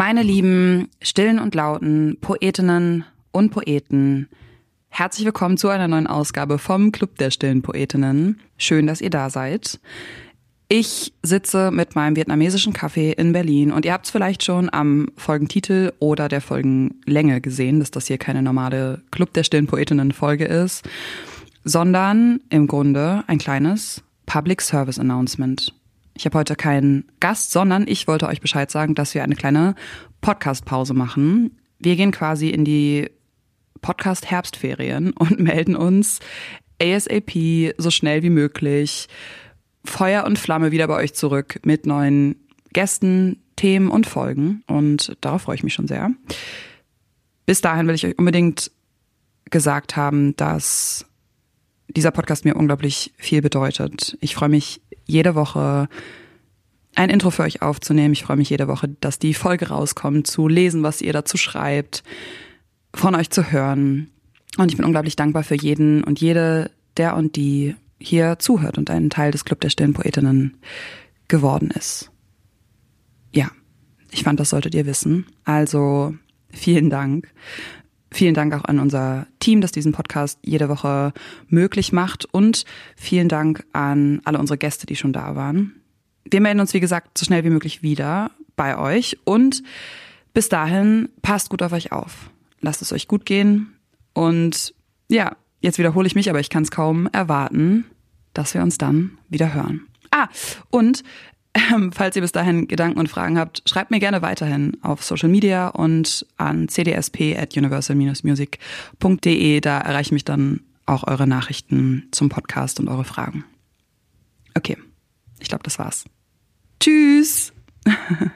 Meine lieben stillen und lauten Poetinnen und Poeten, herzlich willkommen zu einer neuen Ausgabe vom Club der stillen Poetinnen. Schön, dass ihr da seid. Ich sitze mit meinem vietnamesischen Kaffee in Berlin und ihr habt es vielleicht schon am Folgentitel oder der Folgenlänge gesehen, dass das hier keine normale Club der stillen Poetinnen Folge ist, sondern im Grunde ein kleines Public Service Announcement. Ich habe heute keinen Gast, sondern ich wollte euch Bescheid sagen, dass wir eine kleine Podcast-Pause machen. Wir gehen quasi in die Podcast-Herbstferien und melden uns ASAP so schnell wie möglich Feuer und Flamme wieder bei euch zurück mit neuen Gästen, Themen und Folgen. Und darauf freue ich mich schon sehr. Bis dahin will ich euch unbedingt gesagt haben, dass dieser Podcast mir unglaublich viel bedeutet. Ich freue mich jede Woche ein Intro für euch aufzunehmen. Ich freue mich jede Woche, dass die Folge rauskommt, zu lesen, was ihr dazu schreibt, von euch zu hören. Und ich bin unglaublich dankbar für jeden und jede, der und die hier zuhört und ein Teil des Club der stillen Poetinnen geworden ist. Ja, ich fand, das solltet ihr wissen. Also vielen Dank. Vielen Dank auch an unser Team, das diesen Podcast jede Woche möglich macht und vielen Dank an alle unsere Gäste, die schon da waren. Wir melden uns, wie gesagt, so schnell wie möglich wieder bei euch und bis dahin passt gut auf euch auf. Lasst es euch gut gehen und ja, jetzt wiederhole ich mich, aber ich kann es kaum erwarten, dass wir uns dann wieder hören. Ah, und ähm, falls ihr bis dahin Gedanken und Fragen habt, schreibt mir gerne weiterhin auf Social Media und an cdsp at universal-music.de. Da erreichen mich dann auch eure Nachrichten zum Podcast und eure Fragen. Okay, ich glaube, das war's. Tschüss!